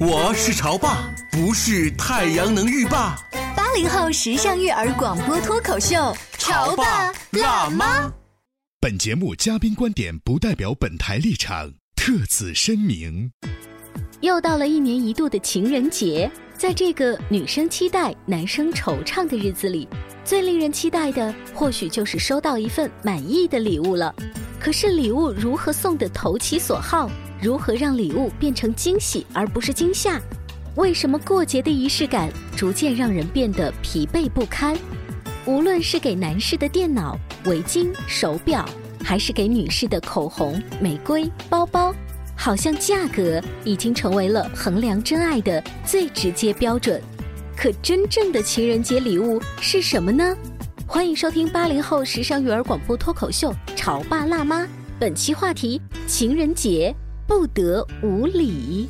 我是潮爸，不是太阳能浴霸。八零后时尚育儿广播脱口秀，潮爸辣妈。本节目嘉宾观点不代表本台立场，特此声明。又到了一年一度的情人节，在这个女生期待、男生惆怅的日子里，最令人期待的或许就是收到一份满意的礼物了。可是礼物如何送的投其所好？如何让礼物变成惊喜而不是惊吓？为什么过节的仪式感逐渐让人变得疲惫不堪？无论是给男士的电脑、围巾、手表，还是给女士的口红、玫瑰、包包，好像价格已经成为了衡量真爱的最直接标准。可真正的情人节礼物是什么呢？欢迎收听八零后时尚育儿广播脱口秀《潮爸辣妈》，本期话题：情人节。不得无礼。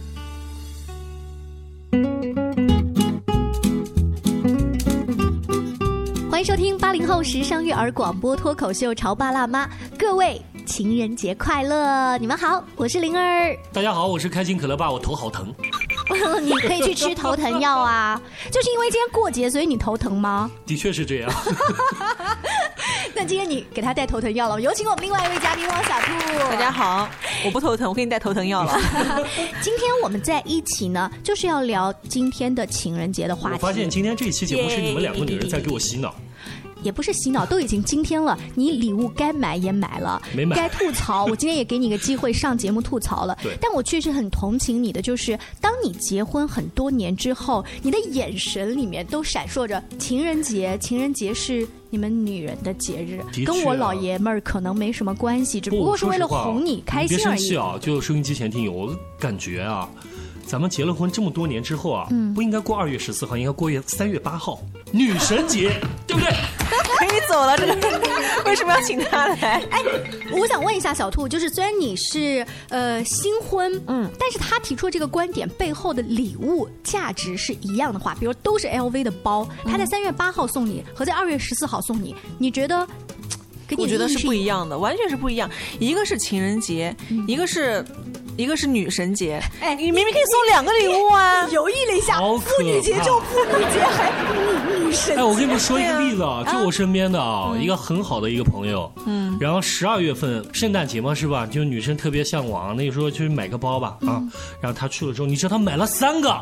欢迎收听八零后时尚育儿广播脱口秀《潮爸辣妈》，各位情人节快乐！你们好，我是灵儿。大家好，我是开心可乐爸，我头好疼。你可以去吃头疼药啊！就是因为今天过节，所以你头疼吗？的确是这样。那今天你给他带头疼药了？有请我们另外一位嘉宾汪小兔。大家好，我不头疼，我给你带头疼药了。今天我们在一起呢，就是要聊今天的情人节的话题。我发现今天这一期节目是你们两个女人在给我洗脑。也不是洗脑，都已经今天了，你礼物该买也买了，没买该吐槽，我今天也给你个机会上节目吐槽了。对，但我确实很同情你的，就是当你结婚很多年之后，你的眼神里面都闪烁着情人节，情人节是你们女人的节日，跟我老爷们儿可能没什么关系，只不过是为了哄你开心而已。别生气啊！就收音机前听友，我感觉啊。咱们结了婚这么多年之后啊，不应该过二月十四号，应该过月三月八号，女神节，对不对？可以走了，这个 为什么要请他来？哎，我想问一下小兔，就是虽然你是呃新婚，嗯，但是他提出这个观点背后的礼物价值是一样的话，比如都是 LV 的包，他在三月八号送你和在二月十四号送你，你觉得？我觉得是不一样的，完全是不一样。一个是情人节，一个是。一个是女神节，哎，你明明可以送两个礼物啊！犹豫了一下，妇女节就妇女节，还女女神。哎，我跟你们说一个例子啊，就我身边的啊，一个很好的一个朋友，嗯，然后十二月份圣诞节嘛，是吧？就女生特别向往，那个时候去买个包吧，啊，然后他去了之后，你知道他买了三个，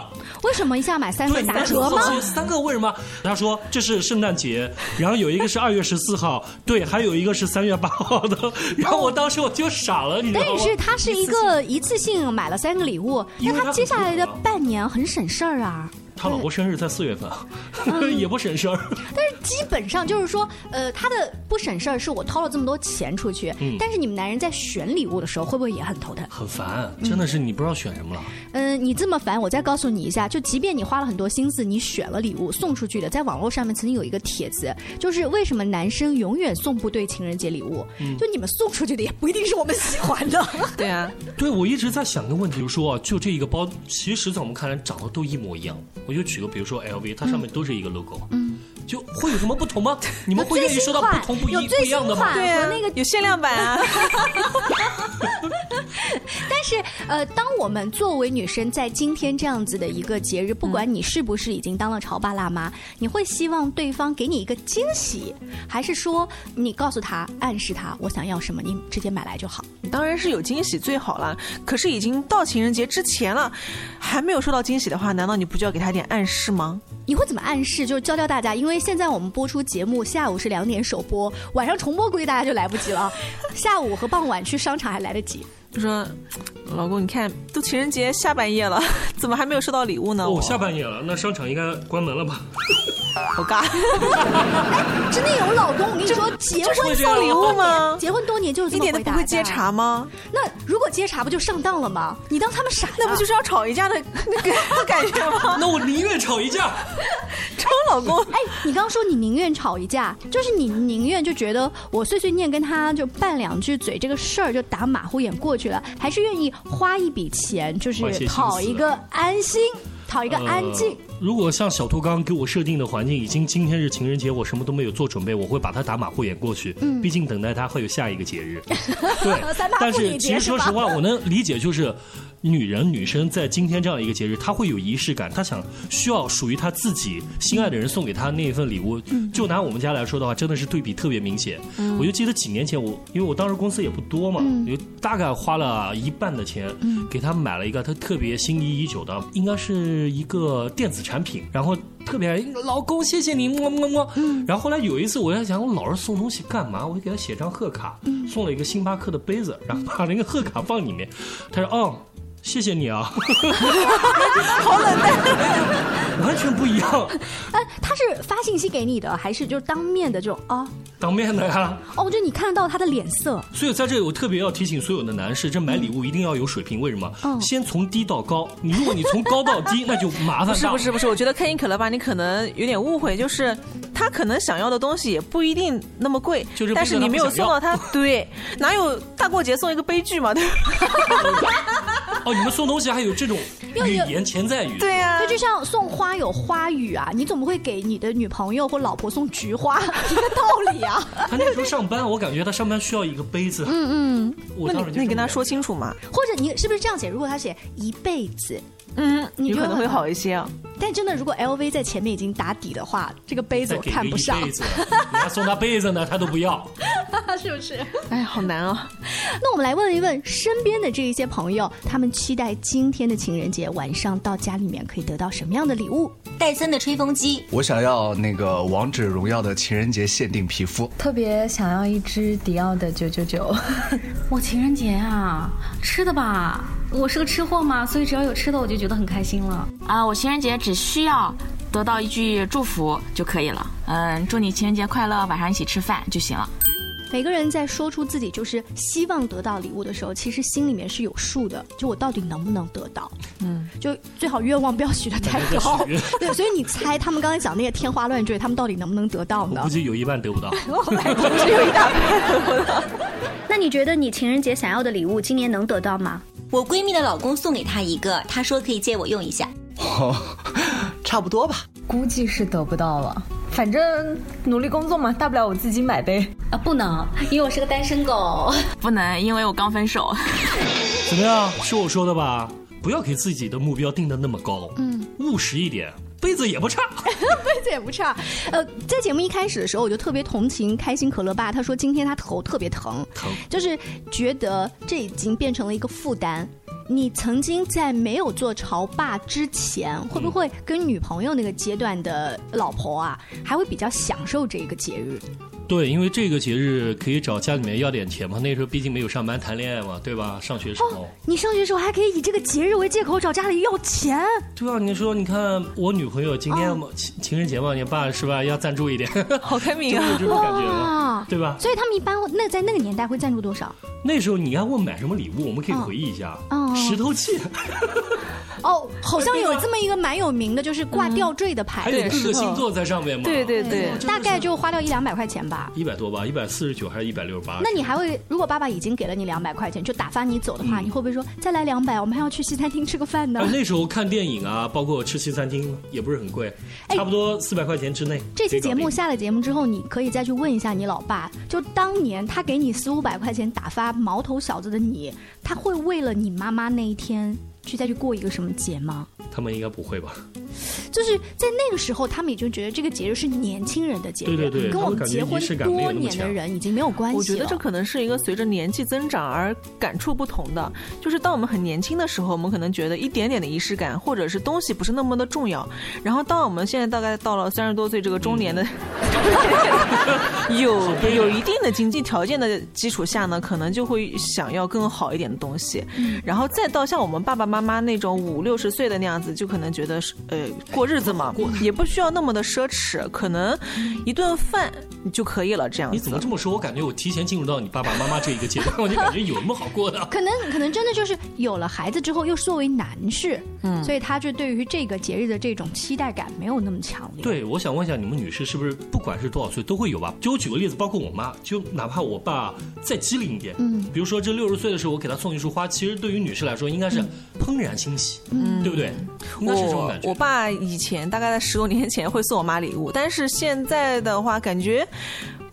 为什么一下买三个打折吗？三个为什么？他说这是圣诞节，然后有一个是二月十四号，对，还有一个是三月八号的，然后我当时我就傻了，你知道吗？但是他是一个一。次性买了三个礼物，那他接下来的半年很省事儿啊。他老婆生日在四月份，也不省事儿。但是基本上就是说，呃，他的不省事儿是我掏了这么多钱出去。嗯。但是你们男人在选礼物的时候，会不会也很头疼？很烦，真的是你不知道选什么了。嗯，你这么烦，我再告诉你一下，就即便你花了很多心思，你选了礼物送出去的，在网络上面曾经有一个帖子，就是为什么男生永远送不对情人节礼物？嗯就你们送出去的也不一定是我们喜欢的。对啊，对我一直在想个问题，就是说，就这一个包，其实在我们看来长得都一模一样。我就举个，比如说 LV，它上面都是一个 logo，嗯，就会有什么不同吗？你们会愿意收到不同不一不一样的吗？对啊，那个有限量版啊。但是，呃，当我们作为女生在今天这样子的一个节日，不管你是不是已经当了潮爸辣妈，你会希望对方给你一个惊喜，还是说你告诉他、暗示他我想要什么，你直接买来就好？当然是有惊喜最好了。可是已经到情人节之前了，还没有收到惊喜的话，难道你不就要给他点暗示吗？你会怎么暗示？就是教教大家，因为现在我们播出节目下午是两点首播，晚上重播估计大家就来不及了。下午和傍晚去商场还来得及。就说：“ 老公，你看都情人节下半夜了，怎么还没有收到礼物呢？”哦，下半夜了，那商场应该关门了吧？好尬！真的有老公，我跟你说，结婚送礼物吗？结婚多年就是一点都不会接茬吗？那如果接茬，不就上当了吗？你当他们傻？那不就是要吵一架的那个 感觉吗？那我宁愿吵一架。吵老公，哎，你刚刚说你宁愿吵一架，就是你宁愿就觉得我碎碎念跟他就拌两句嘴，这个事儿就打马虎眼过去了，还是愿意花一笔钱，就是讨一个安心。讨一个安静。如果像小兔刚刚给我设定的环境，已经今天是情人节，我什么都没有做准备，我会把他打马虎眼过去。嗯，毕竟等待他会有下一个节日。对，但是其实说实话，我能理解，就是女人、女生在今天这样一个节日，她会有仪式感，她想需要属于她自己心爱的人送给她那一份礼物。就拿我们家来说的话，真的是对比特别明显。我就记得几年前，我因为我当时公司也不多嘛，就大概花了一半的钱，给她买了一个她特别心仪已久的，应该是。是一个电子产品，然后特别爱老公，谢谢你，么么么。嗯，然后后来有一次，我在想，我老是送东西干嘛？我就给他写张贺卡，送了一个星巴克的杯子，然后把那个贺卡放里面。他说：“哦。”谢谢你啊，好冷淡，完全不一样。哎，他是发信息给你的，还是就是当面的这种啊？当面的呀。哦，就你看得到他的脸色。所以在这里，我特别要提醒所有的男士，这买礼物一定要有水平。为什么？嗯。先从低到高，你如果你从高到低，那就麻烦。是不是不是？我觉得开心可乐吧，你可能有点误会，就是他可能想要的东西也不一定那么贵，就是但是你没有送到他，对，哪有大过节送一个悲剧嘛？对。哦，你们送东西还有这种语言潜在语？对呀，这就像送花有花语啊，你怎么会给你的女朋友或老婆送菊花？一个道理啊。他那时候上班，我感觉他上班需要一个杯子。嗯嗯，那你那你跟他说清楚嘛？或者你是不是这样写？如果他写一辈子。嗯，你可能会好一些啊。但真的，如果 LV 在前面已经打底的话，这个杯子我看不上。你还送他杯子呢，他都不要，是不是？哎，好难啊。那我们来问一问身边的这一些朋友，他们期待今天的情人节晚上到家里面可以得到什么样的礼物？戴森的吹风机。我想要那个王者荣耀的情人节限定皮肤。特别想要一支迪奥的九九九。我情人节啊，吃的吧。我是个吃货嘛，所以只要有吃的，我就觉得很开心了啊！我情人节只需要得到一句祝福就可以了。嗯，祝你情人节快乐，晚上一起吃饭就行了。每个人在说出自己就是希望得到礼物的时候，其实心里面是有数的，就我到底能不能得到？嗯，就最好愿望不要许的太高。对，所以你猜他们刚才讲那些天花乱坠，他们到底能不能得到呢？估计有一半得不到，只有一大半得不到。那你觉得你情人节想要的礼物，今年能得到吗？我闺蜜的老公送给她一个，她说可以借我用一下。哦，差不多吧，估计是得不到了。反正努力工作嘛，大不了我自己买呗。啊，不能，因为我是个单身狗。不能，因为我刚分手。怎么样？是我说的吧？不要给自己的目标定的那么高，嗯，务实一点。杯子也不差，杯子也不差。呃，在节目一开始的时候，我就特别同情开心可乐爸。他说今天他头特别疼，疼，就是觉得这已经变成了一个负担。你曾经在没有做潮爸之前，会不会跟女朋友那个阶段的老婆啊，还会比较享受这个节日？对，因为这个节日可以找家里面要点钱嘛。那时候毕竟没有上班谈恋爱嘛，对吧？上学时候，你上学时候还可以以这个节日为借口找家里要钱。对啊，你说，你看我女朋友今天情情人节嘛，你爸是吧？要赞助一点，好开明啊，这种感觉嘛，对吧？所以他们一般那在那个年代会赞助多少？那时候你要问买什么礼物，我们可以回忆一下。哦，石头器。哦，好像有这么一个蛮有名的，就是挂吊坠的牌，还有各个星座在上面嘛。对对对，大概就花掉一两百块钱吧。一百多吧，一百四十九还是一百六十八？那你还会，如果爸爸已经给了你两百块钱，就打发你走的话，你会不会说再来两百？我们还要去西餐厅吃个饭呢？那时候看电影啊，包括吃西餐厅也不是很贵，差不多四百块钱之内。这期节目下了节目之后，你可以再去问一下你老爸，就当年他给你四五百块钱打发毛头小子的你，他会为了你妈妈那一天。去再去过一个什么节吗？他们应该不会吧？就是在那个时候，他们已经觉得这个节日是年轻人的节日，对对对，跟我们结婚多年的人已经没有关系。我觉得这可能是一个随着年纪增长而感触不同的。就是当我们很年轻的时候，我们可能觉得一点点的仪式感或者是东西不是那么的重要。然后当我们现在大概到了三十多岁这个中年的。有有一定的经济条件的基础下呢，可能就会想要更好一点的东西，然后再到像我们爸爸妈妈那种五六十岁的那样子，就可能觉得是呃过日子嘛，也不需要那么的奢侈，可能一顿饭就可以了。这样你怎么这么说？我感觉我提前进入到你爸爸妈妈这一个阶段，我就感觉有什么好过的？可能可能真的就是有了孩子之后，又作为男士，嗯，所以他就对于这个节日的这种期待感没有那么强烈。对，我想问一下，你们女士是不是不管是多少岁都会有吧？就我举个例子，包括我妈，就哪怕我爸再机灵一点，嗯，比如说这六十岁的时候，我给他送一束花，其实对于女士来说应该是怦然欣喜，嗯，对不对？应该是这种感觉。我爸以前大概在十多年前会送我妈礼物，但是现在的话感觉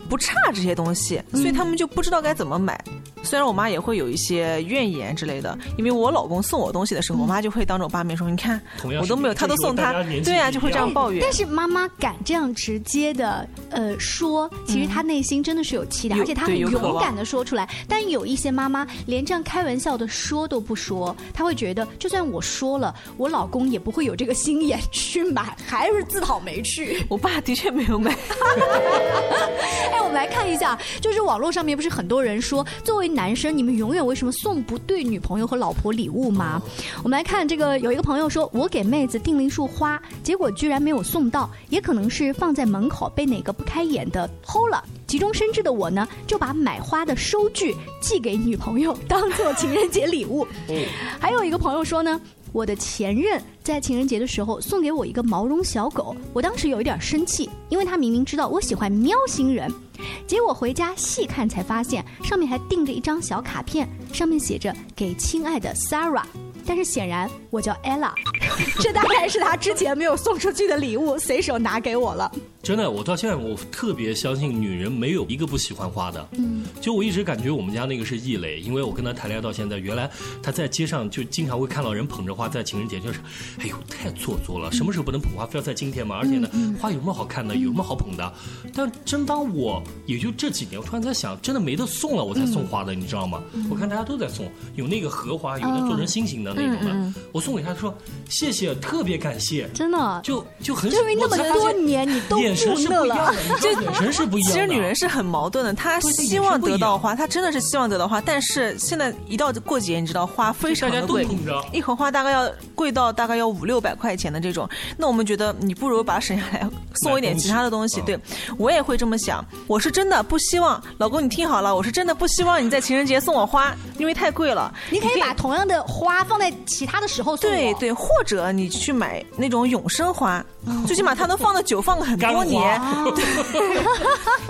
不差这些东西，所以他们就不知道该怎么买。虽然我妈也会有一些怨言之类的，因为我老公送我东西的时候，我妈就会当着我爸面说：“你看，我都没有，他都送他，对呀，就会这样抱怨。”但是妈妈敢这样直接的呃说，其实她内心真的是有期待，而且她很勇敢的说出来。但有一些妈妈连这样开玩笑的说都不说，她会觉得就算我说了，我老公也不会有这个心眼去买，还是自讨没趣。我爸的确没有买。哎，我们来看一下，就是网络上面不是很多人说，作为男生，你们永远为什么送不对女朋友和老婆礼物吗？我们来看这个，有一个朋友说，我给妹子订了一束花，结果居然没有送到，也可能是放在门口被哪个不开眼的偷了。急中生智的我呢，就把买花的收据寄给女朋友，当做情人节礼物。还有一个朋友说呢。我的前任在情人节的时候送给我一个毛绒小狗，我当时有一点生气，因为他明明知道我喜欢喵星人，结果回家细看才发现上面还钉着一张小卡片，上面写着“给亲爱的 Sarah”，但是显然我叫 Ella，这大概是他之前没有送出去的礼物，随手拿给我了。真的，我到现在我特别相信女人没有一个不喜欢花的。嗯，就我一直感觉我们家那个是异类，因为我跟他谈恋爱到现在，原来他在街上就经常会看到人捧着花在情人节，就是，哎呦太做作了，什么时候不能捧花，非要在今天吗？而且呢，花有什么好看的，有什么好捧的？但真当我也就这几年，我突然在想，真的没得送了，我才送花的，你知道吗？我看大家都在送，有那个荷花，有的做成心形的那种的，我送给他说谢谢，特别感谢，真的，就就很因为那么多年你都。眼神是不一样的，这眼神是不一样的。其实女人是很矛盾的，她希望得到花，她真的是希望得到花，但是现在一到过节，你知道花非常的贵，一盒花大概要贵到大概要五六百块钱的这种。那我们觉得你不如把它省下来，送一点其他的东西。对我也会这么想，我是真的不希望老公，你听好了，我是真的不希望你在情人节送我花，因为太贵了。你可以把同样的花放在其他的时候送我。对对，或者你去买那种永生花，最起码它能放的久，放个很多年。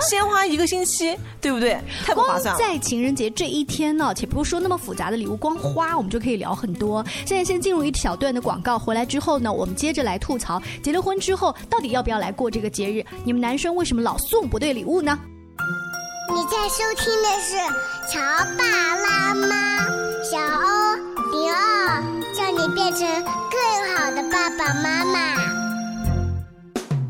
鲜 花一个星期，对不对？太不划算了。在情人节这一天呢，且不说那么复杂的礼物，光花我们就可以聊很多。现在先进入一小段的广告，回来之后呢，我们接着来吐槽结了婚之后到底要不要来过这个节日？你们男生为什么老送不对礼物呢？你在收听的是《乔爸拉妈》，小欧零二，叫你变成更好的爸爸妈妈。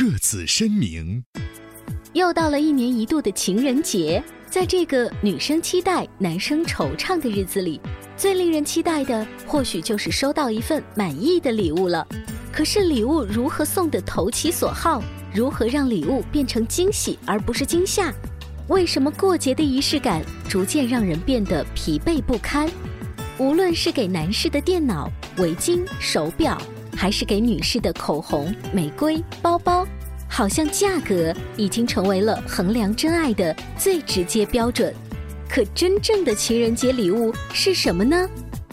特此声明。又到了一年一度的情人节，在这个女生期待、男生惆怅的日子里，最令人期待的或许就是收到一份满意的礼物了。可是礼物如何送的投其所好？如何让礼物变成惊喜而不是惊吓？为什么过节的仪式感逐渐让人变得疲惫不堪？无论是给男士的电脑、围巾、手表。还是给女士的口红、玫瑰、包包，好像价格已经成为了衡量真爱的最直接标准。可真正的情人节礼物是什么呢？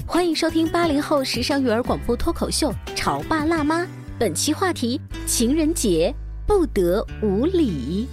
欢迎收听八零后时尚育儿广播脱口秀《潮爸辣妈》，本期话题：情人节不得无礼。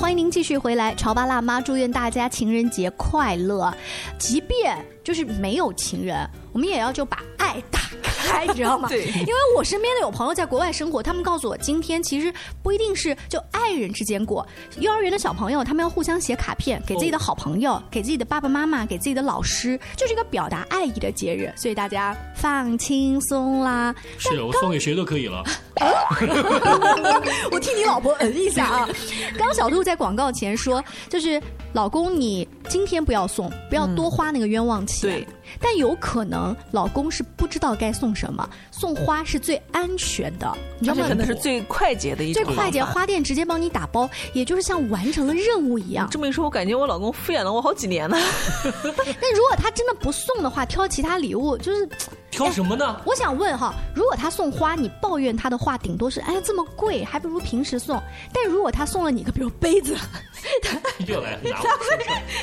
欢迎您继续回来。潮爸辣妈祝愿大家情人节快乐。即便就是没有情人，我们也要就把爱打开，你知道吗？对因为我身边的有朋友在国外生活，他们告诉我，今天其实不一定是就爱人之间过。幼儿园的小朋友，他们要互相写卡片，给自己的好朋友，给自己的爸爸妈妈，给自己的老师，就是一个表达爱意的节日。所以大家放轻松啦。是我送给谁都可以了。我替你老婆嗯一下啊！刚小兔在广告前说，就是老公，你今天不要送，不要多花那个冤枉钱。对，但有可能老公是不知道该送什么，送花是最安全的，你知道吗？可能是最快捷的一种最快捷，花店直接帮你打包，也就是像完成了任务一样。这么一说，我感觉我老公敷衍了我好几年呢。但如果他真的不送的话，挑其他礼物就是。挑什么呢？我想问哈，如果他送花，你抱怨他的话，顶多是哎这么贵，还不如平时送。但如果他送了你个比如杯子，他 又来拿他会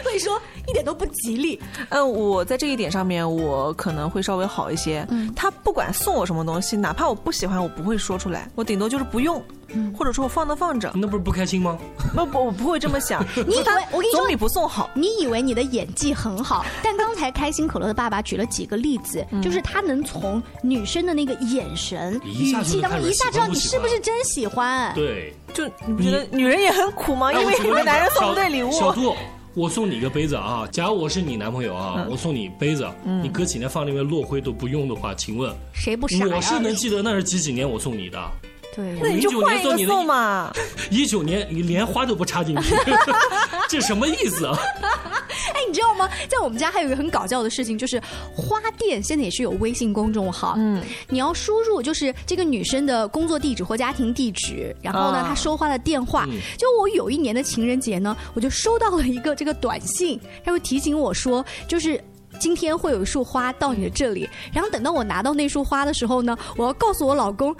会说一点都不吉利。嗯，我在这一点上面，我可能会稍微好一些。嗯他不管送我什么东西，哪怕我不喜欢，我不会说出来，我顶多就是不用，嗯或者说我放那放着。那不是不开心吗？不不，我不会这么想。你以为 我跟你说总比不送好？你以为你的演技很好，但刚才开心可乐的爸爸举了几个例子，嗯就是他能从女生的那个眼神、一下就语气当中一下知道你是不是真喜欢。对，就你不觉得女人也很苦吗？因为你们男人送不对礼物。我送你一个杯子啊！假如我是你男朋友啊，嗯我送你杯子，嗯你搁几年放那边落灰都不用的话，请问谁不傻呀？我是能记得那是几几年我送你的？对那你就换一个送嘛。一九年你连花都不插进去，这什么意思啊？哎，你知道吗？在我们家还有一个很搞笑的事情，就是花店现在也是有微信公众号，嗯，你要输入就是这个女生的工作地址或家庭地址，然后呢，啊她收花的电话。嗯就我有一年的情人节呢，我就收到了一个这个短信，它会提醒我说，就是。今天会有一束花到你的这里，然后等到我拿到那束花的时候呢，我要告诉我老公，啊，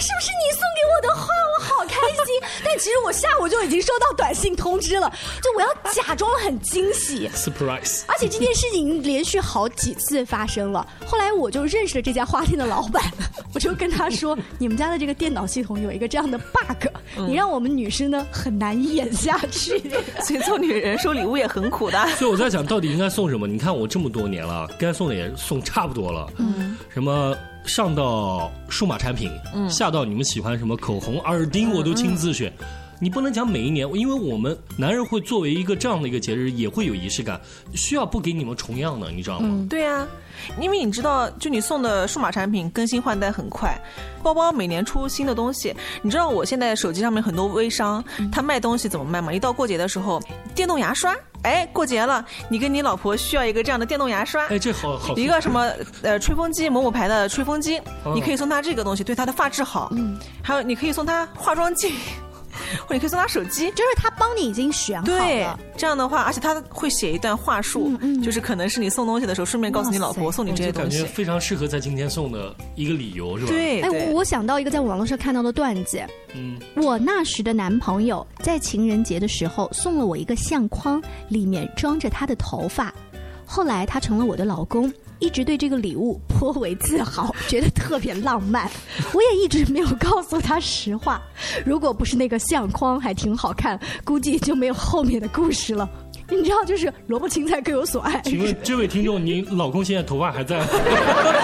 是不是你送给我的花？我好开心。但其实我下午就已经收到短信通知了，就我要假装很惊喜。surprise。而且这件事情连续好几次发生了。后来我就认识了这家花店的老板，我就跟他说：“你们家的这个电脑系统有一个这样的 bug，、你让我们女生呢很难演下去。所以做女人收礼物也很苦的。所以我在想，到底应该送什么？你看我这么多年了，该送的也送差不多了。嗯，什么上到数码产品，嗯下到你们喜欢什么口红、耳钉，我都亲自选。你不能讲每一年，因为我们男人会作为一个这样的一个节日，也会有仪式感，需要不给你们重样的，你知道吗？对呀、因为你知道，就你送的数码产品更新换代很快，包包每年出新的东西。你知道我现在手机上面很多微商，他卖东西怎么卖吗？一到过节的时候，电动牙刷，哎，过节了，你跟你老婆需要一个这样的电动牙刷，哎，这好好一个什么呃吹风机，某某牌的吹风机，哦你可以送她这个东西，对她的发质好。嗯，还有你可以送她化妆镜。或者你可以送他手机，就是他帮你已经选好对了，这样的话，而且他会写一段话术，就是可能是你送东西的时候顺便告诉你老婆送你这些东西。感觉非常适合在今天送的一个理由，是吧？对哎，我我想到一个在网络上看到的段子，嗯，我那时的男朋友在情人节的时候送了我一个相框，里面装着他的头发。后来他成了我的老公，一直对这个礼物颇为自豪，觉得特别浪漫。我也一直没有告诉他实话，如果不是那个相框还挺好看，估计就没有后面的故事了。你知道，就是萝卜青菜各有所爱。请问这位听众，您老公现在头发还在吗？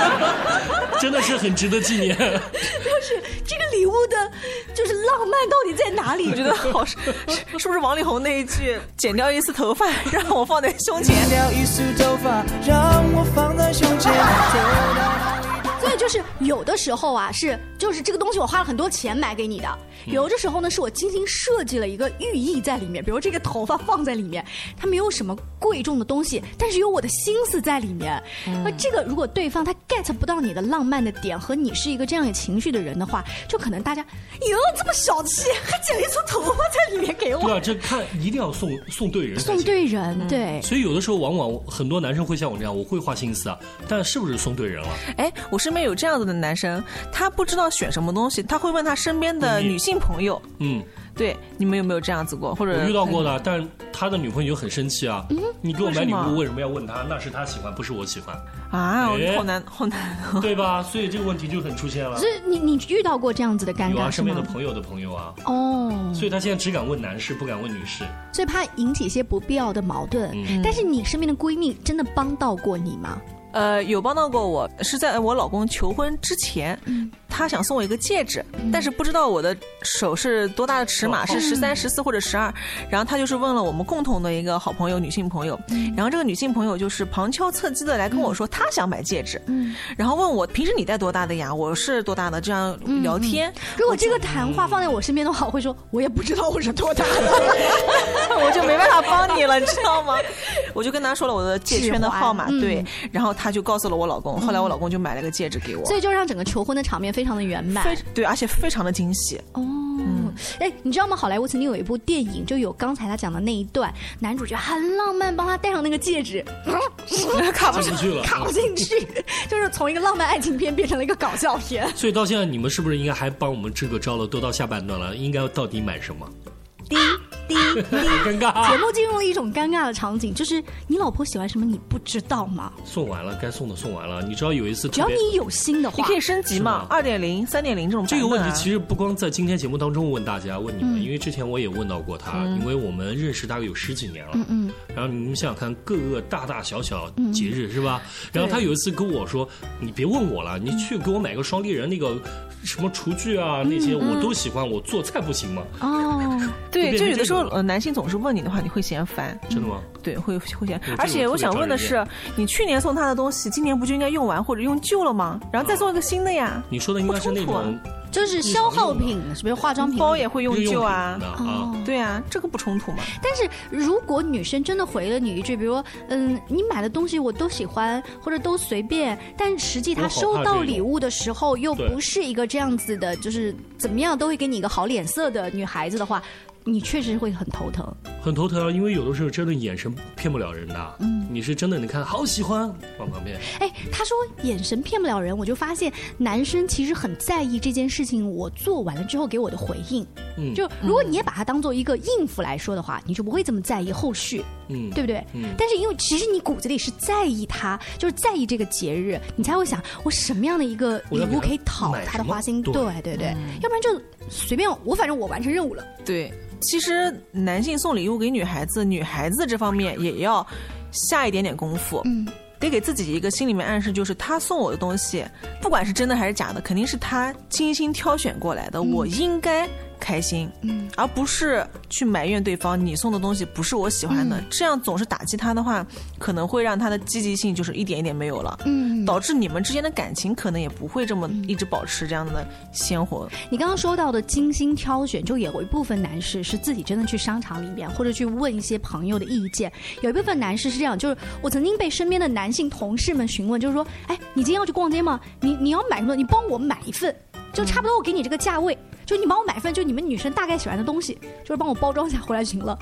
真的是很值得纪念。物的，就是浪漫到底在哪里？我觉得好是不是王力宏那一句“剪掉一丝头发，让我放在胸前”？剪掉一丝头发，让我放在胸前。就是有的时候啊，是就是这个东西我花了很多钱买给你的，有的时候呢是我精心设计了一个寓意在里面，比如这个头发放在里面，它没有什么贵重的东西，但是有我的心思在里面。那、这个如果对方他 get 不到你的浪漫的点和你是一个这样有情绪的人的话，就可能大家哟这么小气，还剪了一撮头发在里面给我。对啊，这看一定要送送对人，送对人，对。所以有的时候，往往很多男生会像我这样，我会花心思啊，但是不是送对人了？哎，我身边有这样子的男生，他不知道选什么东西，他会问他身边的女性朋友。嗯，对，你们有没有这样子过？或者我遇到过的，但他的女朋友很生气啊。嗯，你给我买礼物为什么要问他？那是他喜欢，不是我喜欢。啊，哎好难，好难哦。对吧？所以这个问题就很出现了。是你你遇到过这样子的尴有啊，尬身边的？朋友的朋友啊。哦，所以他现在只敢问男士，不敢问女士。所以怕引起一些不必要的矛盾。嗯但是你身边的闺蜜真的帮到过你吗？呃，有帮到过我，是在我老公求婚之前，他想送我一个戒指，但是不知道我的手是多大的尺码，是十三、十四或者十二。然后他就是问了我们共同的一个好朋友，女性朋友，然后这个女性朋友就是旁敲侧击的来跟我说，她想买戒指，然后问我平时你戴多大的呀？我是多大的？这样聊天。如果这个谈话放在我身边的话，我会说我也不知道我是多大的，我就没办法帮你了，你知道吗？我就跟他说了我的戒圈的号码，对嗯，然后他就告诉了我老公，后来我老公就买了个戒指给我，所以就让整个求婚的场面非常的圆满。非对，而且非常的惊喜。哦，哎，你知道吗？好莱坞曾经有一部电影，就有刚才他讲的那一段，男主角很浪漫，帮他戴上那个戒指，卡不进去了 卡不进去，就是从一个浪漫爱情片变成了一个搞笑片。所以到现在，你们是不是应该还帮我们支个招了？都到下半段了，应该到底买什么？滴滴滴，尴尬节目进入了一种尴尬的场景，就是你老婆喜欢什么，你不知道吗？送完了，该送的送完了。你知道有一次，只要你有心的话，你可以升级嘛，二点零、三点零这种版这。个问题其实不光在今天节目当中问大家，问你们，嗯因为之前我也问到过他，嗯因为我们认识大概有十几年了。嗯嗯然后你们想想看，各个大大小小嗯节日是吧？然后他有一次跟我说：“你别问我了，你去给我买个双立人那个什么厨具啊，那些嗯我都喜欢，我做菜不行吗哦，对，就有的时候呃，男性总是问你的话，你会嫌烦。真的吗？对，会会嫌。而且我想问的是，你去年送他的东西，今年不就应该用完或者用旧了吗？然后再送一个新的呀？你说的应该是那种啊就是消耗品，是不是化妆品包也会用旧啊日用品的啊？对啊，这个不冲突嘛？但是如果女生真的回了你一句，比如说，嗯，你买的东西我都喜欢，或者都随便，但实际她收到礼物的时候又不是一个这样子的，就是怎么样都会给你一个好脸色的女孩子的话，你确实会很头疼。很头疼啊，因为有的时候真的眼神骗不了人的。嗯你是真的，你看好喜欢往旁边。哎，他说眼神骗不了人，我就发现男生其实很在意这件事情，我做完了之后给我的回应。嗯就如果你也把它当做一个应付来说的话，你就不会这么在意后续。嗯对不对？嗯但是因为其实你骨子里是在意他，就是在意这个节日，你才会想我什么样的一个礼物可以讨他的花心，对对对，嗯要不然就随便我，反正我完成任务了。对，其实男性送礼物给女孩子，女孩子这方面也要下一点点功夫。嗯。得给自己一个心里面暗示，就是他送我的东西，不管是真的还是假的，肯定是他精心挑选过来的，嗯我应该开心，嗯，而不是去埋怨对方你送的东西不是我喜欢的，嗯这样总是打击他的话，可能会让他的积极性就是一点一点没有了，嗯，导致你们之间的感情可能也不会这么一直保持这样的鲜活。你刚刚说到的精心挑选，就有一部分男士是自己真的去商场里面，或者去问一些朋友的意见。有一部分男士是这样，就是我曾经被身边的男性同事们询问，就是说，哎，你今天要去逛街吗？你你要买什么？你帮我买一份，就差不多我给你这个价位。就你帮我买份，就你们女生大概喜欢的东西，就是帮我包装一下回来就行了。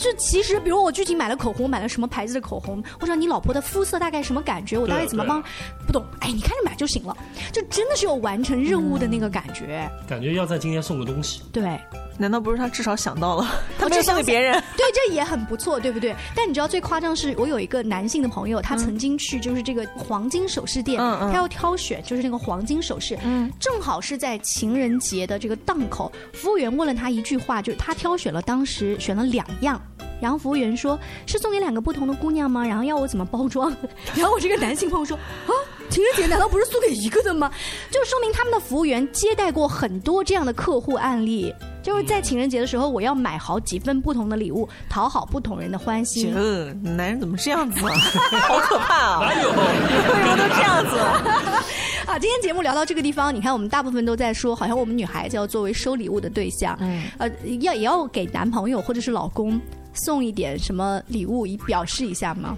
就其实，比如我具体买了口红，买了什么牌子的口红，或者你老婆的肤色大概什么感觉，我大概怎么帮，不懂，哎，你看着买就行了。就真的是有完成任务的那个感觉。感觉要在今天送个东西。对，难道不是他至少想到了？他没有送给别人。对，这也很不错，对不对？但你知道最夸张是我有一个男性的朋友，他曾经去就是这个黄金首饰店，他要挑选就是那个黄金首饰，嗯，正好是在情人节的这个档口，服务员问了他一句话，就是他挑选了当时选了两样。然后服务员说：“是送给两个不同的姑娘吗？”然后要我怎么包装？然后我这个男性朋友说：“啊，情人节难道不是送给一个的吗？”就说明他们的服务员接待过很多这样的客户案例。就是在情人节的时候，我要买好几份不同的礼物，讨好不同人的欢心。这男人怎么这样子啊？好可怕啊！哪有？为什么都这样子？啊，今天节目聊到这个地方，你看我们大部分都在说，好像我们女孩子要作为收礼物的对象，嗯，呃，要也要给男朋友或者是老公送一点什么礼物以表示一下吗？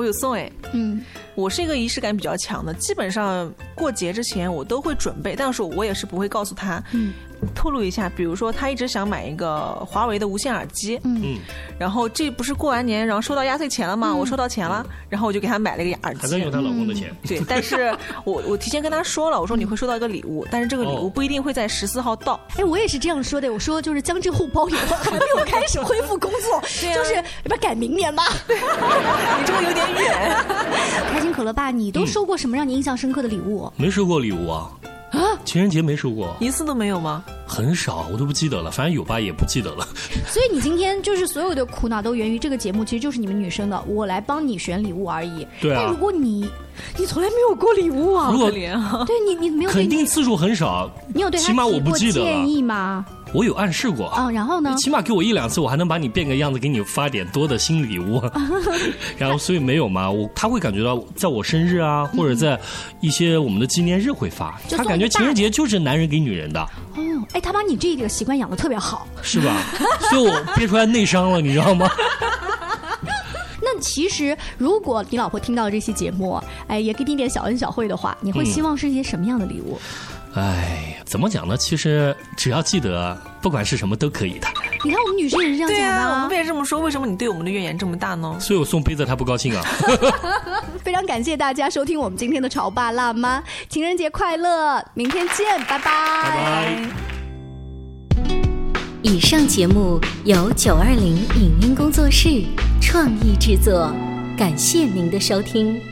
我有送哎，嗯，我是一个仪式感比较强的，基本上过节之前我都会准备，但是我也是不会告诉他。嗯。透露一下，比如说他一直想买一个华为的无线耳机，嗯，然后这不是过完年然后收到压岁钱了吗？我收到钱了，然后我就给他买了一个耳机。还在用她老公的钱。对，但是我我提前跟他说了，我说你会收到一个礼物，但是这个礼物不一定会在十四号到。哎，我也是这样说的，我说就是江浙沪包邮，还没有开始恢复工作，就是要不要改明年吧？你这个有点远。开心可乐爸，你都收过什么让你印象深刻的礼物？没收过礼物啊。啊，情人节没收过一次都没有吗？很少，我都不记得了，反正有吧，也不记得了。所以你今天就是所有的苦恼都源于这个节目，其实就是你们女生的，我来帮你选礼物而已。对啊。但如果你，你从来没有过礼物啊，可怜啊对你你没有，肯定次数很少。你有对他起码我不记得建议吗？我有暗示过啊，然后呢？起码给我一两次，我还能把你变个样子，给你发点多的新礼物。然后，所以没有嘛，我他会感觉到，在我生日啊，或者在一些我们的纪念日会发。他感觉情人节就是男人给女人的。哦，哎，他把你这个习惯养的特别好，是吧？所以我憋出来内伤了，你知道吗？那其实，如果你老婆听到这期节目，哎，也给你点小恩小惠的话，你会希望是一些什么样的礼物？哎，怎么讲呢？其实只要记得，不管是什么都可以的。你看我们女生也是这样讲的。啊，我们也这么说。为什么你对我们的怨言这么大呢？所以我送杯子，他不高兴啊。非常感谢大家收听我们今天的《潮爸辣妈》，情人节快乐！明天见，拜拜。拜拜。以上节目由九二零影音工作室创意制作，感谢您的收听。